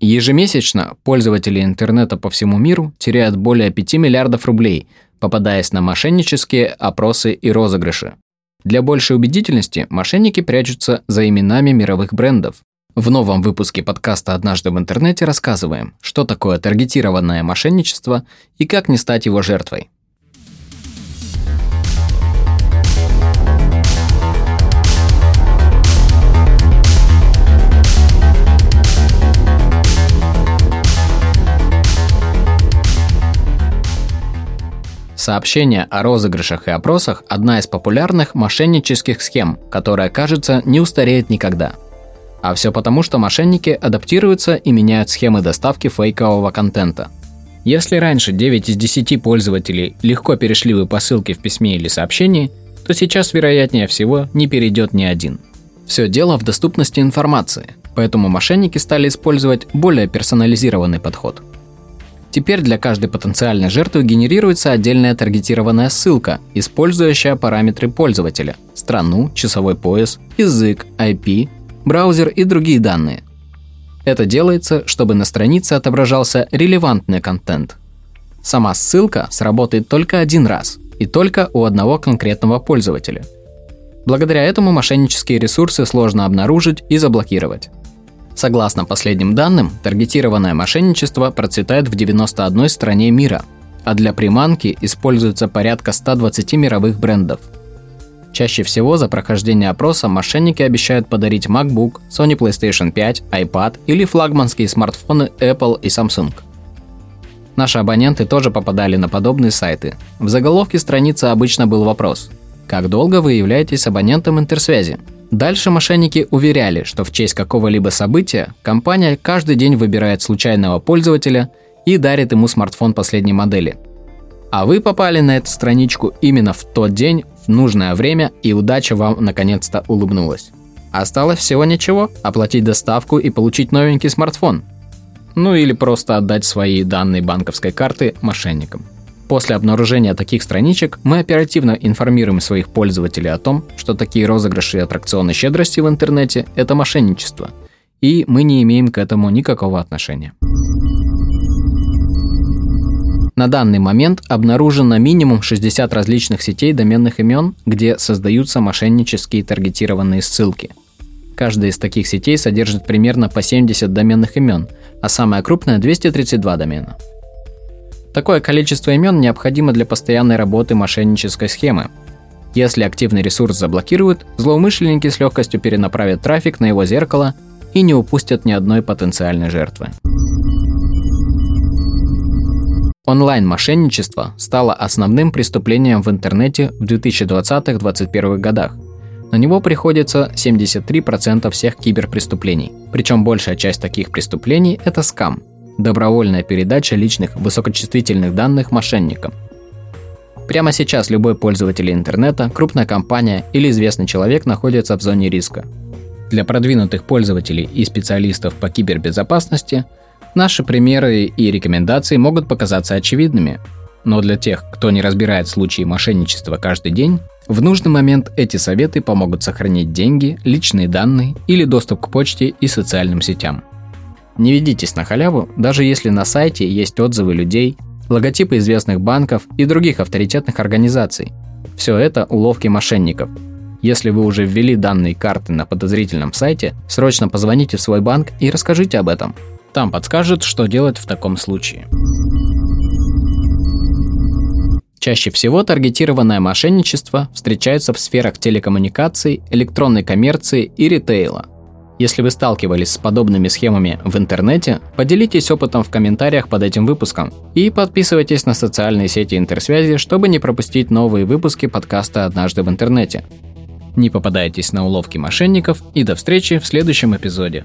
Ежемесячно пользователи интернета по всему миру теряют более 5 миллиардов рублей, попадаясь на мошеннические опросы и розыгрыши. Для большей убедительности мошенники прячутся за именами мировых брендов. В новом выпуске подкаста «Однажды в интернете» рассказываем, что такое таргетированное мошенничество и как не стать его жертвой. Сообщение о розыгрышах и опросах – одна из популярных мошеннических схем, которая, кажется, не устареет никогда. А все потому, что мошенники адаптируются и меняют схемы доставки фейкового контента. Если раньше 9 из 10 пользователей легко перешли бы по ссылке в письме или сообщении, то сейчас, вероятнее всего, не перейдет ни один. Все дело в доступности информации, поэтому мошенники стали использовать более персонализированный подход – Теперь для каждой потенциальной жертвы генерируется отдельная таргетированная ссылка, использующая параметры пользователя – страну, часовой пояс, язык, IP, браузер и другие данные. Это делается, чтобы на странице отображался релевантный контент. Сама ссылка сработает только один раз и только у одного конкретного пользователя. Благодаря этому мошеннические ресурсы сложно обнаружить и заблокировать. Согласно последним данным, таргетированное мошенничество процветает в 91 стране мира, а для приманки используется порядка 120 мировых брендов. Чаще всего за прохождение опроса мошенники обещают подарить MacBook, Sony PlayStation 5, iPad или флагманские смартфоны Apple и Samsung. Наши абоненты тоже попадали на подобные сайты. В заголовке страницы обычно был вопрос «Как долго вы являетесь абонентом интерсвязи?» Дальше мошенники уверяли, что в честь какого-либо события компания каждый день выбирает случайного пользователя и дарит ему смартфон последней модели. А вы попали на эту страничку именно в тот день, в нужное время, и удача вам наконец-то улыбнулась. Осталось всего ничего – оплатить доставку и получить новенький смартфон. Ну или просто отдать свои данные банковской карты мошенникам. После обнаружения таких страничек мы оперативно информируем своих пользователей о том, что такие розыгрыши и аттракционы щедрости в интернете – это мошенничество, и мы не имеем к этому никакого отношения. На данный момент обнаружено минимум 60 различных сетей доменных имен, где создаются мошеннические таргетированные ссылки. Каждая из таких сетей содержит примерно по 70 доменных имен, а самая крупная – 232 домена. Такое количество имен необходимо для постоянной работы мошеннической схемы. Если активный ресурс заблокируют, злоумышленники с легкостью перенаправят трафик на его зеркало и не упустят ни одной потенциальной жертвы. Онлайн-мошенничество стало основным преступлением в интернете в 2020-2021 годах. На него приходится 73% всех киберпреступлений. Причем большая часть таких преступлений – это скам – добровольная передача личных высокочувствительных данных мошенникам. Прямо сейчас любой пользователь интернета, крупная компания или известный человек находится в зоне риска. Для продвинутых пользователей и специалистов по кибербезопасности наши примеры и рекомендации могут показаться очевидными, но для тех, кто не разбирает случаи мошенничества каждый день, в нужный момент эти советы помогут сохранить деньги, личные данные или доступ к почте и социальным сетям. Не ведитесь на халяву, даже если на сайте есть отзывы людей, логотипы известных банков и других авторитетных организаций. Все это уловки мошенников. Если вы уже ввели данные карты на подозрительном сайте, срочно позвоните в свой банк и расскажите об этом. Там подскажут, что делать в таком случае. Чаще всего таргетированное мошенничество встречается в сферах телекоммуникаций, электронной коммерции и ритейла – если вы сталкивались с подобными схемами в интернете, поделитесь опытом в комментариях под этим выпуском и подписывайтесь на социальные сети интерсвязи, чтобы не пропустить новые выпуски подкаста «Однажды в интернете». Не попадайтесь на уловки мошенников и до встречи в следующем эпизоде.